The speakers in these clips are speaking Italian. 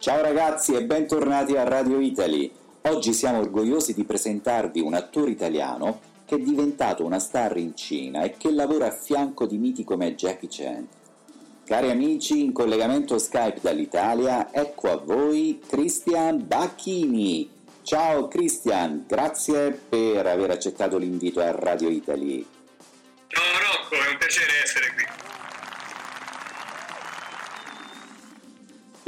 Ciao ragazzi e bentornati a Radio Italy. Oggi siamo orgogliosi di presentarvi un attore italiano che è diventato una star in Cina e che lavora a fianco di miti come Jackie Chan. Cari amici, in collegamento Skype dall'Italia, ecco a voi Christian Bacchini. Ciao Christian, grazie per aver accettato l'invito a Radio Italy. Ciao Rocco, è un piacere essere qui.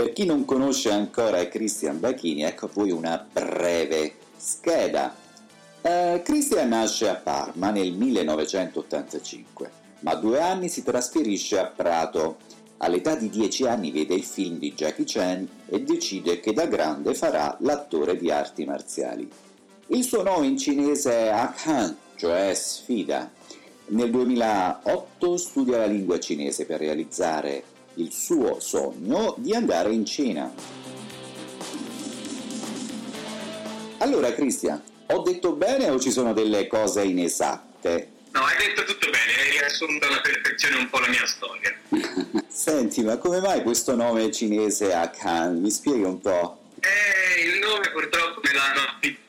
Per chi non conosce ancora Christian Bacchini, ecco a voi una breve scheda. Eh, Christian nasce a Parma nel 1985, ma a due anni si trasferisce a Prato. All'età di 10 anni vede il film di Jackie Chan e decide che da grande farà l'attore di arti marziali. Il suo nome in cinese è Akhan, cioè sfida. Nel 2008 studia la lingua cinese per realizzare il suo sogno di andare in Cina. Allora Cristian, ho detto bene o ci sono delle cose inesatte? No, hai detto tutto bene, hai riassunto alla perfezione un po' la mia storia. Senti, ma come mai questo nome cinese a Khan? Mi spieghi un po'? Eh, il nome purtroppo me l'hanno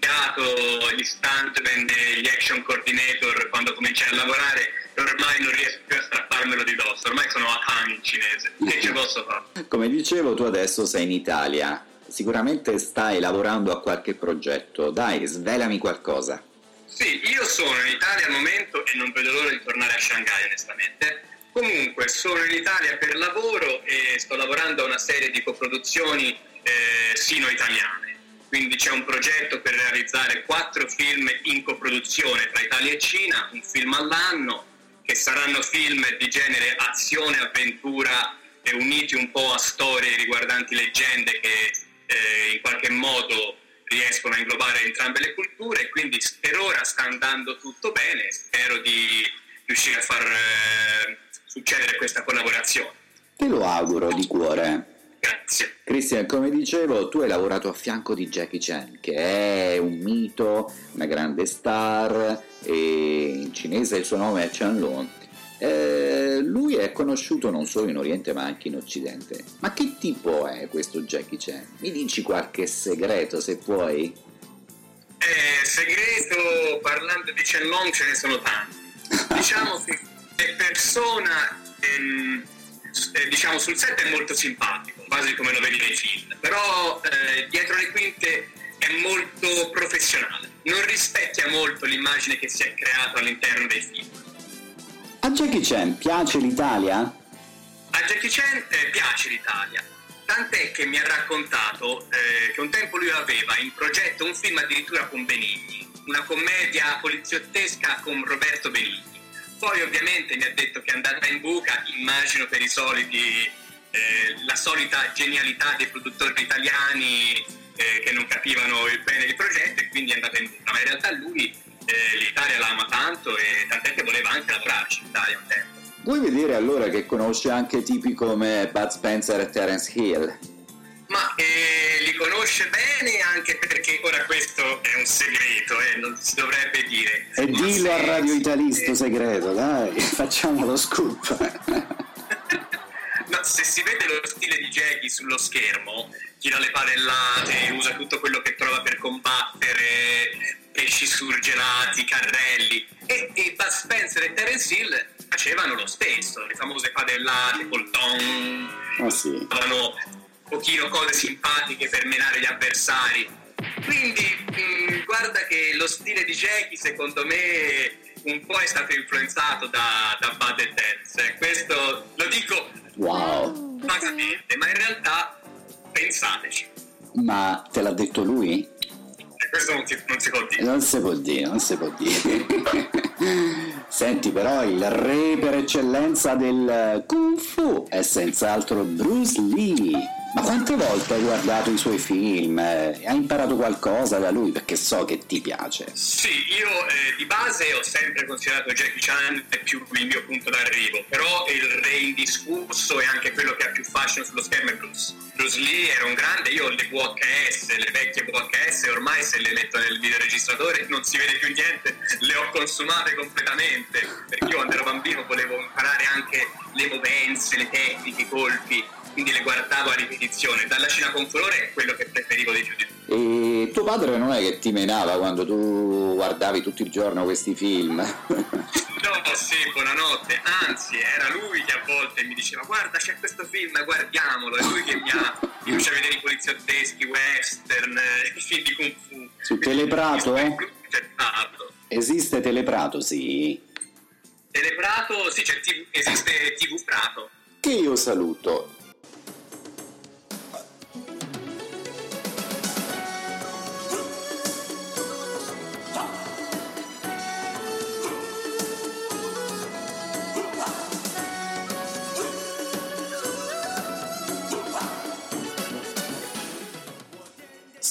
appiccato gli stuntman e gli action coordinator quando cominciai a lavorare ormai non riesco più a strapparmelo di dosso, ormai sono a Han in cinese, che ci posso fare? Come dicevo, tu adesso sei in Italia, sicuramente stai lavorando a qualche progetto, dai, svelami qualcosa. Sì, io sono in Italia al momento e non vedo l'ora di tornare a Shanghai onestamente. Comunque sono in Italia per lavoro e sto lavorando a una serie di coproduzioni eh, sino-italiane. Quindi c'è un progetto per realizzare quattro film in coproduzione tra Italia e Cina, un film all'anno, che saranno film di genere azione, avventura e uniti un po' a storie riguardanti leggende che eh, in qualche modo riescono a inglobare entrambe le culture, quindi per ora sta andando tutto bene, spero di riuscire a far eh, succedere questa collaborazione. Te lo auguro di cuore. Cristian, come dicevo, tu hai lavorato a fianco di Jackie Chan, che è un mito, una grande star, e in cinese il suo nome è Chan Lun. Eh, lui è conosciuto non solo in Oriente ma anche in Occidente. Ma che tipo è questo Jackie Chan? Mi dici qualche segreto se puoi? Eh, segreto, parlando di Chen Long ce ne sono tanti. diciamo che è persona, ehm, eh, diciamo sul set è molto simpatico, quasi come lo vedi nei film, però eh, dietro le quinte è molto professionale, non rispecchia molto l'immagine che si è creata all'interno dei film. A Jackie Chan piace l'Italia? A Jackie Chan eh, piace l'Italia, tant'è che mi ha raccontato eh, che un tempo lui aveva in progetto un film addirittura con Benigni, una commedia poliziottesca con Roberto Benigni. Poi ovviamente mi ha detto che è andata in buca, immagino per i soliti, eh, la solita genialità dei produttori italiani eh, che non capivano il bene del progetto e quindi è andata in buca. Ma in realtà lui eh, l'Italia la ama tanto e tant'è che voleva anche lavorarci in Italia un tempo. Vuoi vedere allora che conosce anche tipi come Bud Spencer e Terence Hill? Ma eh, li conosce bene anche perché ora questo è un segreto e eh, non si dovrebbe dire. E Ma dillo se- a Radio Italisto se- segreto, dai, facciamo lo scoop. Ma se si vede lo stile di Jackie sullo schermo, tira le padellate, usa tutto quello che trova per combattere, pesci surgelati, carrelli. E, e Bud Spencer e Terence Hill facevano lo stesso, le famose padellate col ton, Ah sì. Pochino cose simpatiche per menare gli avversari. Quindi mh, guarda che lo stile di Jackie secondo me un po' è stato influenzato da, da Bud e Terence. eh. Questo lo dico Wow. vagamente, ma in realtà pensateci. Ma te l'ha detto lui? Questo non si, non si può dire. Non si può dire, non si può dire. Senti, però il re per eccellenza del Kung Fu è senz'altro Bruce Lee. Ma quante volte hai guardato i suoi film? Eh, Hai imparato qualcosa da lui? Perché so che ti piace. Sì, io eh, di base ho sempre considerato Jackie Chan più il mio punto d'arrivo, però il re indiscusso e anche quello che ha più fascino sullo schermo è Bruce. Bruce Lee era un grande, io ho le VHS, le vecchie VHS, ormai se le metto nel videoregistratore non si vede più niente, le ho consumate completamente, perché io quando ero bambino volevo imparare anche le movenze, le tecniche, i colpi, quindi le guardavo a ripetizione. Dalla Cina con colore è quello che preferivo di più di tutti. E tuo padre non è che ti menava quando tu guardavi tutto il giorno questi film? No, sì, buonanotte. Anzi, era lui che a volte mi diceva guarda c'è questo film, guardiamolo. È lui che mi ha mi faceva vedere i poliziotteschi, western, i film di Kung Fu. Su Teleprato? Esiste Teleprato, sì. Teleprato, sì, c'è TV, esiste TV Prato. Che io saluto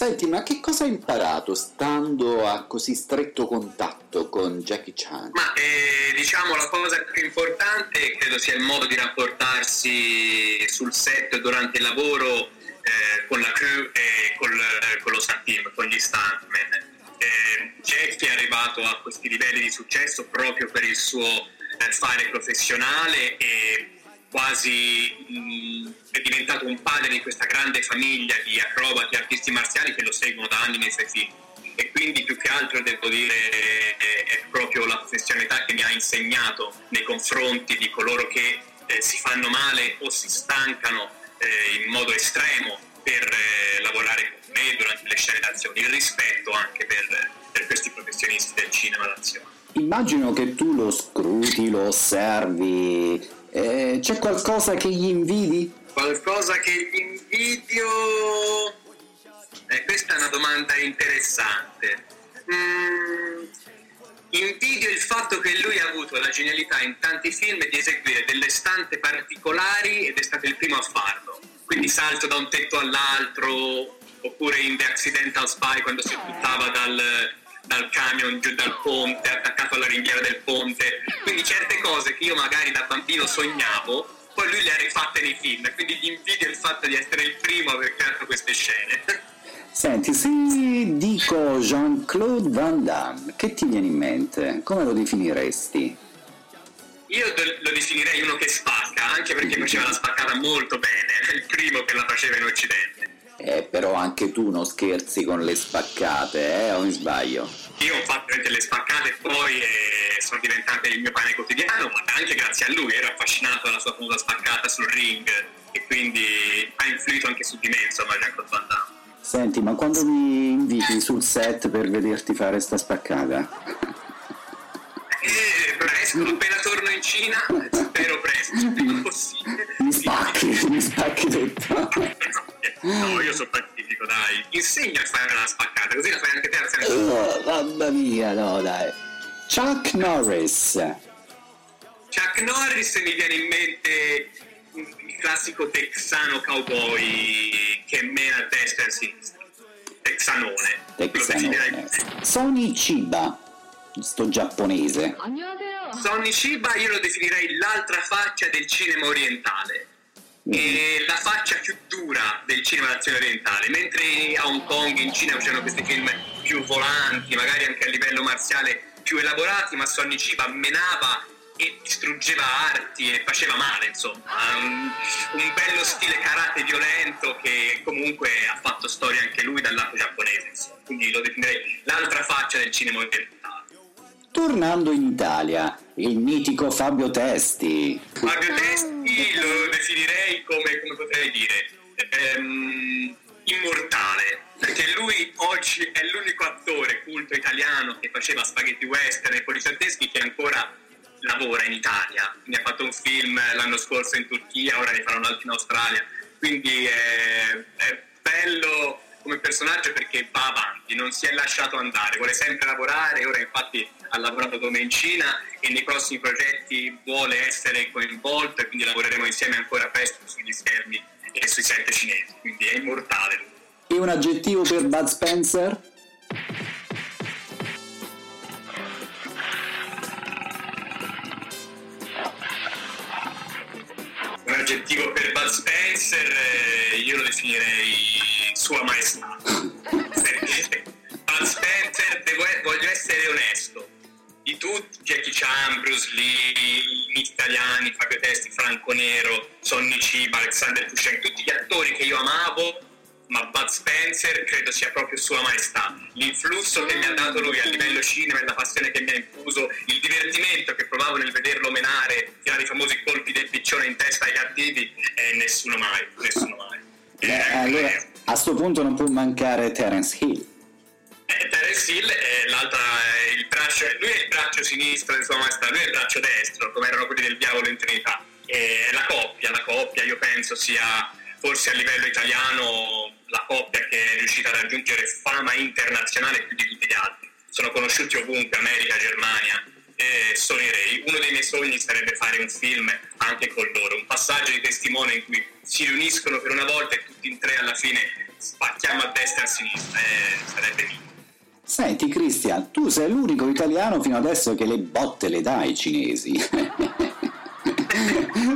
Senti, ma che cosa hai imparato stando a così stretto contatto con Jackie Chan? Ma eh, diciamo la cosa più importante credo sia il modo di rapportarsi sul set durante il lavoro eh, con la crew e col, eh, con lo stunt team, con gli stuntmen. Eh, Jackie è arrivato a questi livelli di successo proprio per il suo eh, fare professionale e quasi mh, è diventato un padre di questa grande famiglia di acrobati artisti marziali che lo seguono da anni nei suoi film e quindi più che altro devo dire è, è proprio la professionalità che mi ha insegnato nei confronti di coloro che eh, si fanno male o si stancano eh, in modo estremo per eh, lavorare con me durante le scene d'azione, il rispetto anche per, per questi professionisti del cinema d'azione. Immagino che tu lo scruti, lo osservi, eh, c'è qualcosa che gli invidi? Qualcosa che gli invidio? Eh, questa è una domanda interessante. Mm, invidio il fatto che lui ha avuto la genialità in tanti film di eseguire delle stante particolari ed è stato il primo a farlo. Quindi salto da un tetto all'altro, oppure in The Accidental Spy quando si buttava dal, dal camion giù dal ponte, attaccato alla ringhiera del ponte. Quindi certe cose che io magari da bambino sognavo, poi lui le ha rifatte nei film, quindi gli invidio il fatto di essere il primo a aver creato queste scene. Senti, se dico Jean-Claude Van Damme, che ti viene in mente? Come lo definiresti? Io lo definirei uno che spacca, anche perché faceva la spaccata molto bene, è il primo che la faceva in Occidente. Eh, però anche tu non scherzi con le spaccate, eh, o mi sbaglio? Io ho fatto le spaccate poi eh, sono diventate il mio pane quotidiano, ma anche grazie a lui, ero affascinato dalla sua famosa spaccata sul ring e quindi ha influito anche su di me, insomma, Jean-Claude Van Damme. Senti, ma quando mi inviti sul set per vederti fare sta spaccata? Eh, presto, appena torno in Cina, spero presto, il possibile. Mi spacchi, mi spacchi detto. No, io sono pacifico, dai. Insegna a fare la spaccata, così la fai anche te a oh, Mamma mia, no, dai. Chuck Norris. Chuck Norris mi viene in mente il classico texano cowboy che mena a destra e a sinistra. Texanone. Texanone. Sony Chiba, sto giapponese. Sonny Chiba io lo definirei l'altra faccia del cinema orientale e la faccia più dura del cinema d'azione orientale, mentre a Hong Kong, in Cina facevano questi film più volanti, magari anche a livello marziale più elaborati, ma Sonny Chiba menava e distruggeva arti e faceva male, insomma, un, un, bello stile karate violento che comunque ha fatto storia anche lui dal lato giapponese, insomma. quindi lo definirei l'altra faccia del cinema orientale. Tornando in Italia, il mitico Fabio Testi. Fabio Testi lo definirei come, come potrei dire, ehm, immortale, perché lui oggi è l'unico attore culto italiano che faceva spaghetti western e poliziotteschi che ancora lavora in Italia. Ne ha fatto un film l'anno scorso in Turchia, ora ne farà un altro in Australia. Quindi è, è bello come personaggio perché va avanti, non si è lasciato andare, vuole sempre lavorare, ora infatti ha lavorato come in Cina e nei prossimi progetti vuole essere coinvolto e quindi lavoreremo insieme ancora presto sugli schermi e sui set cinesi, quindi è immortale. E un aggettivo per Bud Spencer? Un aggettivo per Bud Spencer, eh, io lo definirei sua maestà. Bud Spencer, devo, voglio essere onesto di tutti, Jackie Chan, Bruce Lee, i miti italiani, Fabio Testi, Franco Nero, Sonny Ciba, Alexander Pushenko, tutti gli attori che io amavo, ma Bud Spencer credo sia proprio sua maestà. L'influsso che mi ha dato lui a livello cinema e la passione che mi ha infuso, il divertimento che provavo nel vederlo menare, tirare i famosi colpi del piccione in testa ai cattivi, eh, nessuno mai, nessuno mai. Eh, allora, a questo punto non può mancare Terence Hill. Eh, Terence Hill è l'altra, è il braccio, lui è il braccio sinistro di sua maestà, lui è il braccio destro, come erano quelli del diavolo in Trinità. E la coppia, la coppia io penso sia forse a livello italiano la coppia che è riuscita a raggiungere fama internazionale più di tutti gli altri. Sono conosciuti ovunque, America, Germania, e i Ray. Uno dei miei sogni sarebbe fare un film anche con loro, un passaggio di testimone in cui si riuniscono per una volta e tutti in tre alla fine spacchiamo a destra e a sinistra, eh, sarebbe mio. Senti Cristian, tu sei l'unico italiano fino adesso che le botte le dà ai cinesi.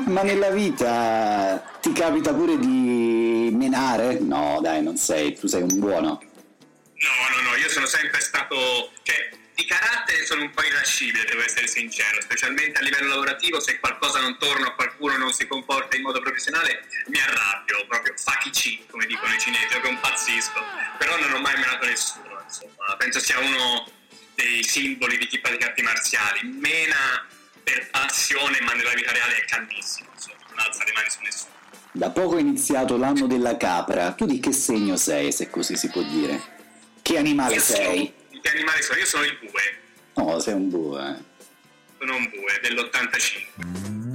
Ma nella vita ti capita pure di menare? No, dai, non sei, tu sei un buono. No, no, no, io sono sempre stato, cioè, carattere sono un po' irascibile, devo essere sincero, specialmente a livello lavorativo, se qualcosa non torna o qualcuno non si comporta in modo professionale, mi arrabbio, proprio fakichi, come dicono i cinesi, proprio impazzisco. Però non ho mai menato nessuno, insomma, penso sia uno dei simboli di chi pratica arti marziali. Mena per passione, ma nella vita reale è calmissimo, insomma, non alza le mani su nessuno. Da poco è iniziato l'anno della capra, tu di che segno sei, se così si può dire? Che animale sei? Che animale sono? Io sono il bue. No, sei un bue. Sono un bue dell'85.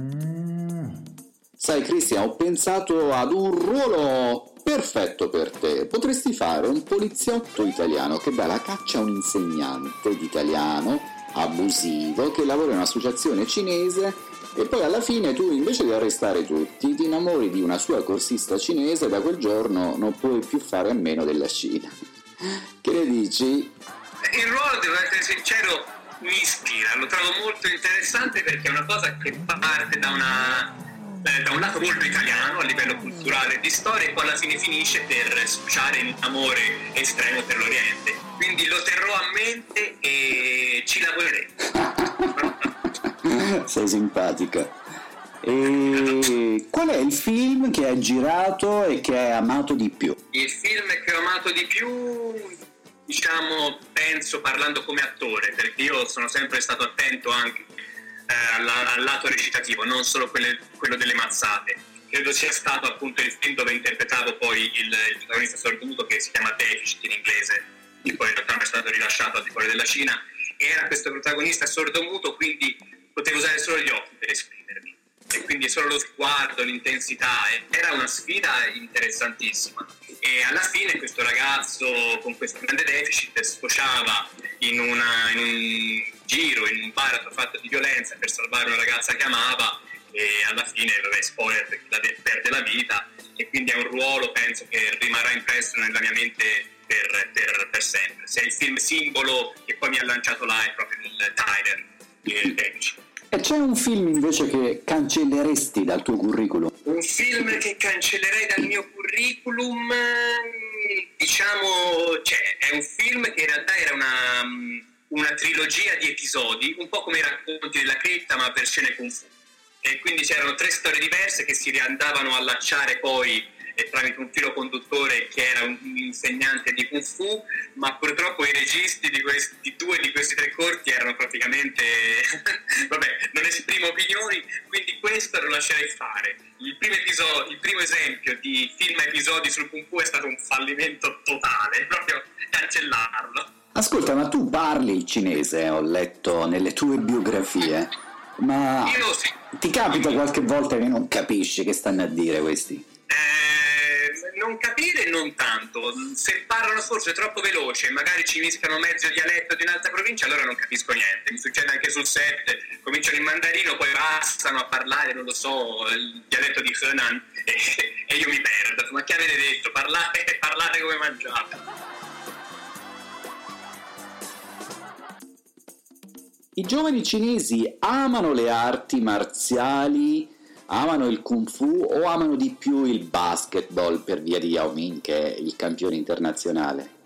Sai Cristian, ho pensato ad un ruolo perfetto per te. Potresti fare un poliziotto italiano che dà la caccia a un insegnante di italiano abusivo che lavora in un'associazione cinese e poi alla fine tu invece di arrestare tutti ti innamori di una sua corsista cinese e da quel giorno non puoi più fare a meno della Cina. Che ne dici? Il ruolo, devo essere sincero, mi ispira, lo trovo molto interessante perché è una cosa che parte da, una, eh, da un lato molto italiano a livello culturale e di storia e poi alla fine finisce per sfociare in amore estremo per l'Oriente. Quindi lo terrò a mente e ci lavoreremo. Sei simpatica. E qual è il film che hai girato e che hai amato di più? Il film che ho amato di più, diciamo, penso parlando come attore, perché io sono sempre stato attento anche eh, al, al, lato recitativo, non solo quelle, quello delle mazzate. Credo sia stato appunto il film dove interpretavo poi il, il protagonista sordomuto che si chiama Deficit in inglese, che poi in realtà è stato rilasciato al di fuori della Cina. Era questo protagonista sordomuto, quindi potevo usare solo gli occhi per esprimermi e quindi solo lo sguardo, l'intensità, era una sfida interessantissima. E alla fine questo ragazzo con questo grande deficit sfociava in, una, in un giro, in un baratro fatto di violenza per salvare una ragazza che amava e alla fine, vabbè, spoiler perché la perde la vita e quindi è un ruolo, penso, che rimarrà impresso nella mia mente per, per, per sempre. Se è il film simbolo che poi mi ha lanciato là è proprio il Tyler, il deficit. E c'è un film invece che cancelleresti dal tuo curriculum? Un film che cancellerei dal mio curriculum, diciamo, cioè, è un film che in realtà era una, una trilogia di episodi, un po' come i racconti della cripta, ma versione fu. E quindi c'erano tre storie diverse che si andavano a allacciare poi tramite un filo conduttore che era un insegnante di Kung Fu, ma purtroppo i registi di, questi, di due di questi tre corti erano praticamente... vabbè, non esprimo opinioni, quindi questo lo lascerei fare. Il primo, episodio, il primo esempio di film episodi sul Kung Fu è stato un fallimento totale, proprio cancellarlo. Ascolta, ma tu parli cinese, ho letto nelle tue biografie, ma Io sì. ti capita qualche volta che non capisci che stanno a dire questi? Eh, non capire non tanto, se parlano forse troppo veloce magari ci mischiano mezzo dialetto di un'altra provincia allora non capisco niente, mi succede anche sul set, cominciano in mandarino, poi passano a parlare, non lo so, il dialetto di Henan e, e io mi perdo, ma che avete detto? Parlate, parlate come mangiate. I giovani cinesi amano le arti marziali, amano il kung fu o amano di più il basketball per via di Yao Ming che è il campione internazionale?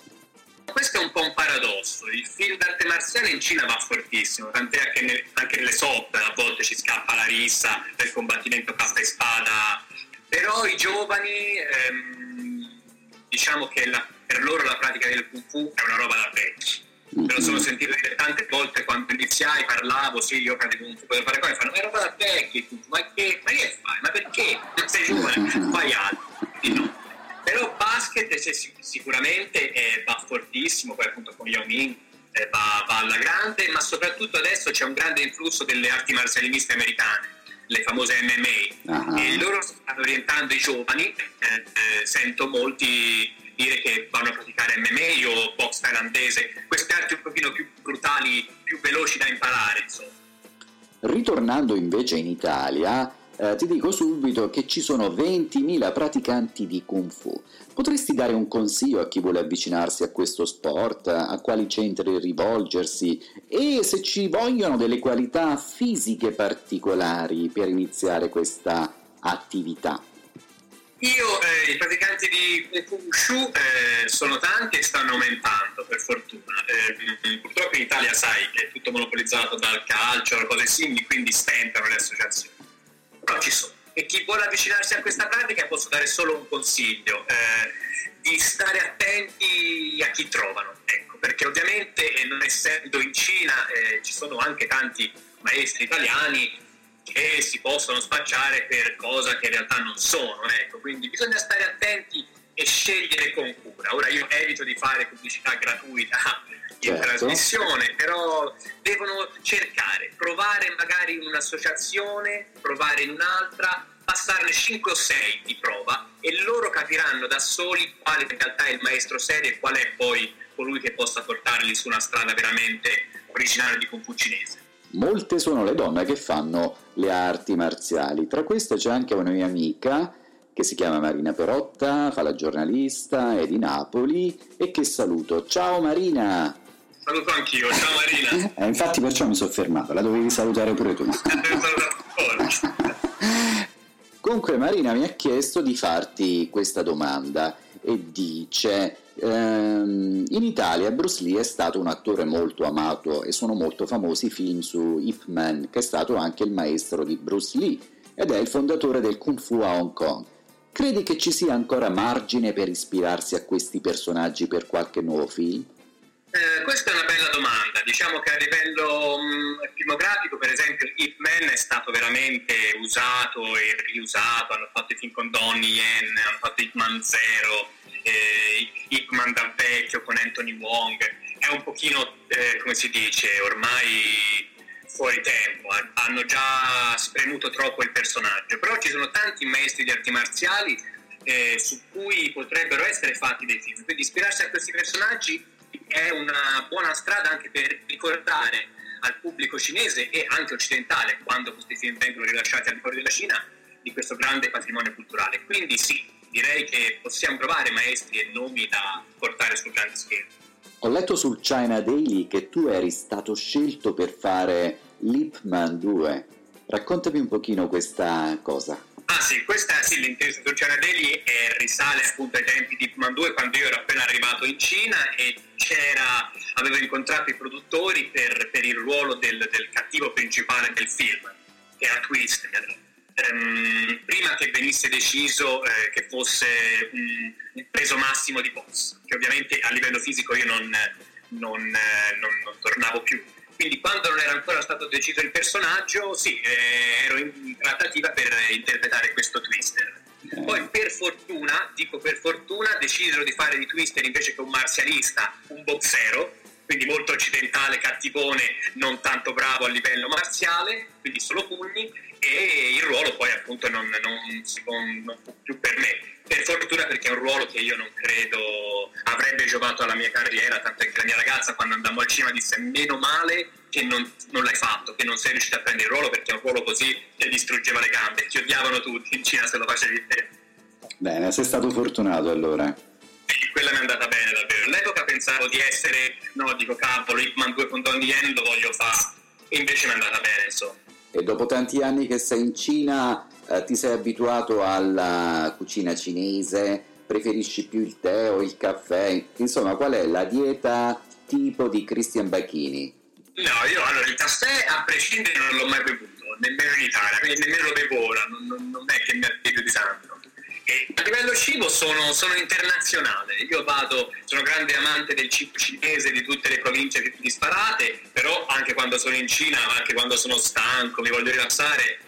questo è un po' un paradosso. Il film d'arte marziale in Cina va fortissimo, tant'è che nel, anche nelle soap a volte ci scappa la rissa del combattimento casta e spada. Però i giovani, ehm, diciamo che la, per loro la pratica del Kung Fu è una roba da vecchi. Me lo sono sentito dire tante volte quando iniziai, parlavo, sì, io pratico Fu, per fare cosa, fanno, è roba da vecchi, ma che, ma che fai? Ma perché? Non sei giovane, fai altro. Quindi no però basket sicuramente eh, va fortissimo, poi appunto con Yao Ming eh, va, va, alla grande, ma soprattutto adesso c'è un grande influsso delle arti marziali miste americane, le famose MMA, uh-huh. e loro stanno orientando i giovani, eh, eh, sento molti dire che vanno a praticare MMA o box thailandese, queste arti un pochino più brutali, più veloci da imparare, insomma. Ritornando invece in Italia, eh, ti dico subito che ci sono 20.000 praticanti di Kung Fu. Potresti dare un consiglio a chi vuole avvicinarsi a questo sport, a quali centri rivolgersi e se ci vogliono delle qualità fisiche particolari per iniziare questa attività? Io, eh, i praticanti di Kung eh, sono tanti e stanno aumentando, per fortuna. Eh, purtroppo in Italia, sai, è tutto monopolizzato dal calcio, o cose simili, quindi stentano le associazioni però ci sono. E chi vuole avvicinarsi a questa pratica posso dare solo un consiglio, eh, di stare attenti a chi trovano, ecco, perché ovviamente eh, non essendo in Cina eh, ci sono anche tanti maestri italiani che si possono spacciare per cose che in realtà non sono, ecco, quindi bisogna stare attenti e scegliere con cura. Ora io evito di fare pubblicità gratuita in certo. trasmissione, però devono cercare, provare magari in un'associazione, provare in un'altra, passarne 5 o 6 di prova e loro capiranno da soli quale in realtà è il maestro serio e qual è poi colui che possa portarli su una strada veramente originale di Kung Fu cinese. Molte sono le donne che fanno le arti marziali, tra queste c'è anche una mia amica che si chiama Marina Perotta, fa la giornalista, è di Napoli e che saluto. Ciao Marina! Saluto anch'io, ciao Marina. eh, infatti perciò mi sono fermato, la dovevi salutare pure tu. Comunque Marina mi ha chiesto di farti questa domanda e dice ehm, in Italia Bruce Lee è stato un attore molto amato e sono molto famosi i film su Ip Man che è stato anche il maestro di Bruce Lee ed è il fondatore del Kung Fu a Hong Kong. Credi che ci sia ancora margine per ispirarsi a questi personaggi per qualche nuovo film? Eh, questa è una bella domanda. Diciamo che a livello mh, mm, filmografico, per esempio, Ip Man è stato veramente usato e riusato. Hanno fatto i film con Donnie Yen, hanno fatto Ip Man Zero, eh, Ip Man da vecchio con Anthony Wong. È un pochino, eh, come si dice, ormai fuori tempo. Hanno già spremuto troppo il personaggio. Però ci sono tanti maestri di arti marziali eh, su cui potrebbero essere fatti dei film. Quindi ispirarsi a questi personaggi è una buona strada anche per ricordare al pubblico cinese e anche occidentale, quando questi film vengono rilasciati al di fuori della Cina, di questo grande patrimonio culturale. Quindi sì, direi che possiamo trovare maestri e nomi da portare sul grande schermo. Ho letto sul China Daily che tu eri stato scelto per fare Lip Man 2. Raccontami un pochino questa cosa. Ah sì, questa sì, l'intervista su Ciaradelli eh, risale appunto ai tempi di Hitman 2 quando io ero appena arrivato in Cina e avevo incontrato i produttori per, per il ruolo del, del, cattivo principale del film, che era Twister. Um, prima che venisse deciso eh, che fosse un, un, peso massimo di boss, che ovviamente a livello fisico io non, non, eh, non, non tornavo più quindi quando non era ancora stato deciso il personaggio, sì, eh, ero in trattativa per interpretare. Poi per fortuna, dico per fortuna, decisero di fare di Twister invece che un marzialista, un boxero, quindi molto occidentale, cattivone, non tanto bravo a livello marziale, quindi solo pugni, e il ruolo poi appunto non, non si può, non più per me. Per fortuna perché è un ruolo che io non credo avrebbe giovato alla mia carriera, tanto che la mia ragazza quando andammo al cinema disse meno male che non, non l'hai fatto, che non sei riuscito a prendere il ruolo perché è un ruolo così che distruggeva le gambe, ti odiavano tutti in Cina se lo facevi te. Bene, sei stato fortunato allora. Sì, quella mi è andata bene davvero. All'epoca pensavo di essere, no, dico cavolo, Hitman 2 con Donnie Yen lo voglio fare, invece mi è andata bene, insomma. E dopo tanti anni che sei in Cina, eh, ti sei abituato alla cucina cinese, preferisci più il tè o il caffè? Insomma, qual è la dieta tipo di Cristian Bacchini? No, io allora il caffè a prescindere non l'ho mai bevuto, nemmeno in Italia, quindi nemmeno lo bevo ora, non, non, non è che mi attivo di tanto. E a livello cibo sono, sono, internazionale, io vado, sono grande amante del cibo cinese, di tutte le province più disparate, però anche quando sono in Cina, anche quando sono stanco, mi voglio rilassare,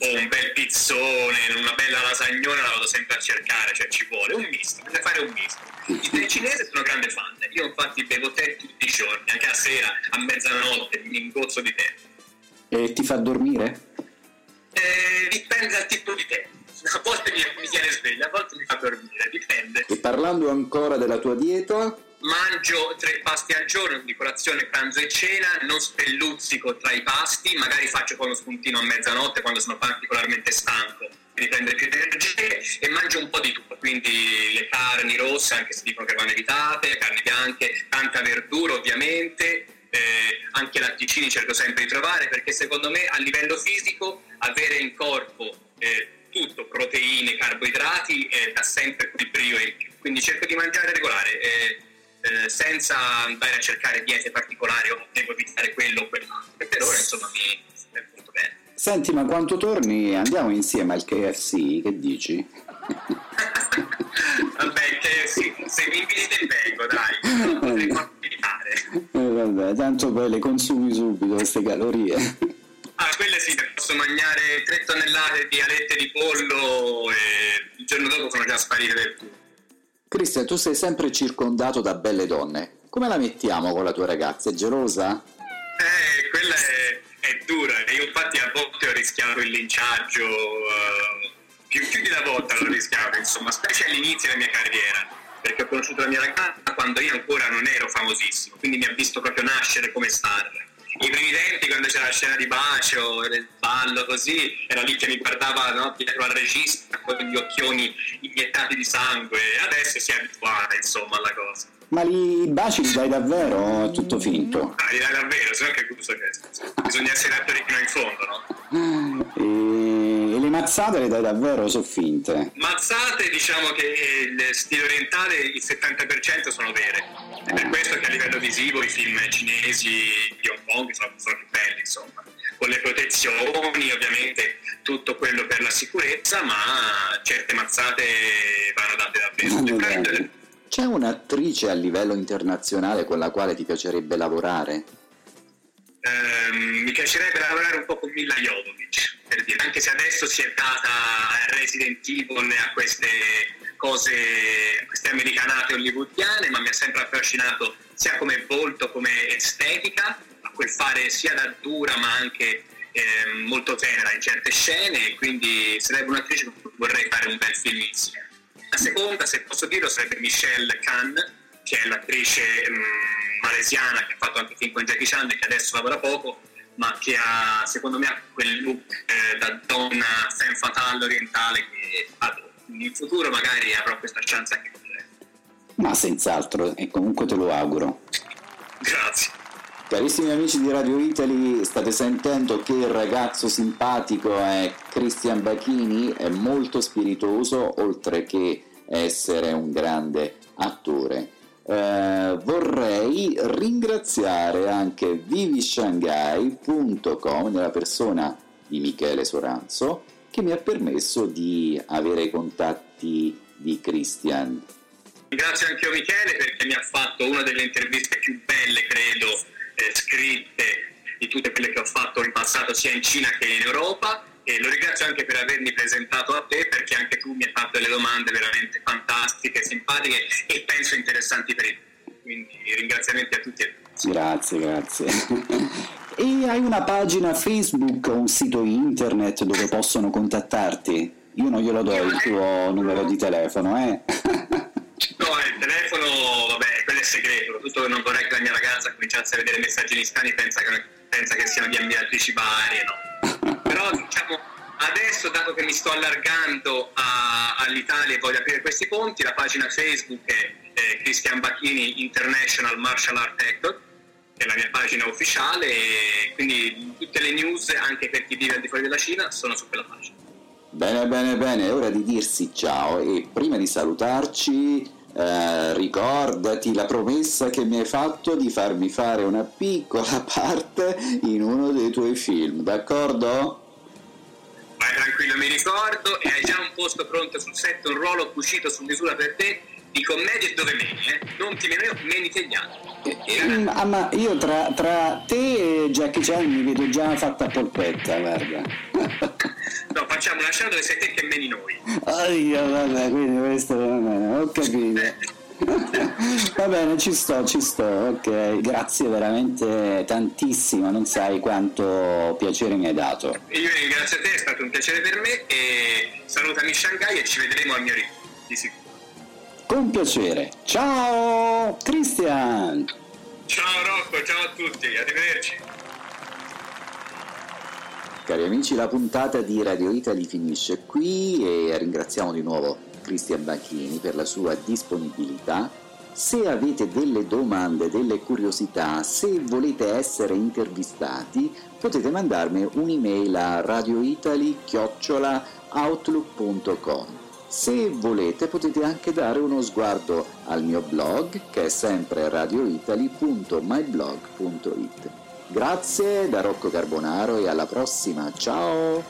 ho un bel pizzone, una bella lasagnona la vado sempre a cercare, cioè ci vuole un misto, bisogna fare un misto. Tè cinese sono grande fan, io infatti bevo tè tutti i giorni, anche a sera, a mezzanotte, mi ingozzo di tè. E ti fa dormire? Eh, dipende dal tipo di tè. A volte mi, mi tiene sveglio, a volte mi fa dormire, dipende. E parlando ancora della tua dieta, mangio tre pasti al giorno, di colazione, pranzo e cena, non spelluzzico tra i pasti, magari faccio poi uno spuntino a mezzanotte quando sono particolarmente stanco, mi prende più energie e mangio un po' di tutto, quindi le carni rosse, anche se dicono che vanno evitate, carni bianche, tanta verdura ovviamente, eh, anche latticini cerco sempre di trovare perché secondo me a livello fisico avere in corpo eh, tutto, proteine, carboidrati, eh, dà sempre in più. Quindi cerco di mangiare regolare. Eh, eh, senza andare a cercare diete particolari o devo evitare quello o quell'altro. E per ora insomma mi è molto bene. Senti, ma quando torni andiamo insieme al KFC, che dici? vabbè, KFC, se mi inviti vengo, dai, potrei evitare. Eh, vabbè, tanto poi le consumi subito queste calorie. Ah, quelle sì, posso mangiare 3 tonnellate di alette di pollo e il giorno dopo sono già sparite del tutto. Cristian, tu sei sempre circondato da belle donne. Come la mettiamo con la tua ragazza? È gelosa? Eh, quella è, è dura. Io infatti a volte ho rischiato il linciaggio, uh, più, più, di una volta l'ho rischiato, insomma, specie all'inizio della mia carriera, perché ho conosciuto la mia ragazza quando io ancora non ero famosissimo, quindi mi ha visto proprio nascere come star i primi tempi quando c'era la scena di bacio, del ballo così, era lì che mi guardava no, dietro al regista con gli occhioni iniettati di sangue, adesso si è abituata insomma alla cosa. Ma i baci li dai davvero o è tutto finto? Ah, li dai davvero, se no che gusto che. Bisogna essere attori fino in fondo, no? Mazzate le dai davvero o sono finte? Mazzate diciamo che il stile orientale il 70% sono vere è per questo che a livello visivo i film cinesi di Hong Kong sono, sono più belli, insomma, con le protezioni, ovviamente tutto quello per la sicurezza, ma certe mazzate vanno date davvero. C'è un'attrice a livello internazionale con la quale ti piacerebbe lavorare? Eh, mi piacerebbe lavorare un po' con Mila Jovovich, per dire, anche se adesso si è data a Resident Evil e a queste cose, queste americanate hollywoodiane, ma mi ha sempre affascinato sia come volto, come estetica, a quel fare sia da dura ma anche eh, molto tenera in certe scene, quindi sarebbe un'attrice cui vorrei fare un bel film insieme. La seconda, se posso dirlo, sarebbe Michelle Khan, che è l'attrice mh, mm, malesiana che ha fatto anche film con Jackie Chan e che adesso lavora poco, ma che ha, secondo me, ha quel look eh, da donna femme fatale orientale che adoro in futuro magari avrò questa chance anche con lei. Ma senz'altro, e comunque te lo auguro. Grazie. Carissimi amici di Radio Italy, state sentendo che il ragazzo simpatico è Cristian Bachini, è molto spiritoso, oltre che essere un grande attore. Eh, vorrei ringraziare anche vivishanghai.com nella persona di Michele Soranzo che mi ha permesso di avere i contatti di Christian. Grazie anche a Michele perché mi ha fatto una delle interviste più belle, credo, eh, scritte di tutte quelle che ho fatto in passato sia in Cina che in Europa e lo ringrazio anche per avermi presentato a te perché anche tu mi hai fatto delle domande veramente fantastiche, simpatiche e penso interessanti per il quindi ringraziamenti a tutti e tutti. Grazie, grazie. E hai una pagina Facebook o un sito internet dove possono contattarti? Io non glielo do il tuo numero di telefono, eh? No, il telefono, vabbè, quello è segreto, soprattutto che non vorrei che la mia ragazza cominciasse a vedere messaggini strani e pensa che, pensa che siano di ammiratrici varie, no? Però diciamo, adesso, dato che mi sto allargando a, all'Italia e voglio aprire questi ponti, la pagina Facebook è, è Christian Bacchini International Martial Art Actor che è la mia pagina ufficiale e quindi tutte le news anche per chi vive al di fuori della Cina sono su quella pagina. Bene, bene, bene, è ora di dirsi ciao e prima di salutarci eh, ricordati la promessa che mi hai fatto di farmi fare una piccola parte in uno dei tuoi film, d'accordo? Vai tranquillo, mi ricordo e hai già un posto pronto sul set, un ruolo cucito su misura per te di commedie dove meni, eh? Non ti meno io, menite gli altri. Eh, ah, ma io tra, tra, te e Jackie Chan mi vedo già fatta polpetta, guarda. no, facciamo una scena dove sei te che meni noi. Oh, vabbè, quindi questo va bene, ho capito. Va bene, ci sto, ci sto, ok. Grazie veramente tantissimo, non sai quanto piacere mi hai dato. Io ringrazio te, è stato un piacere per me e salutami Shanghai e ci vedremo al mio ritmo, di sicuro. Con piacere. Ciao Cristian! Ciao Rocco, ciao a tutti, arrivederci. Cari amici, la puntata di Radio Italy finisce qui e ringraziamo di nuovo Cristian Bacchini per la sua disponibilità. Se avete delle domande, delle curiosità, se volete essere intervistati, potete mandarmi un'email a radioitaly-outlook.com. Se volete potete anche dare uno sguardo al mio blog che è sempre radioitaly.myblog.it. Grazie da Rocco Carbonaro e alla prossima, ciao!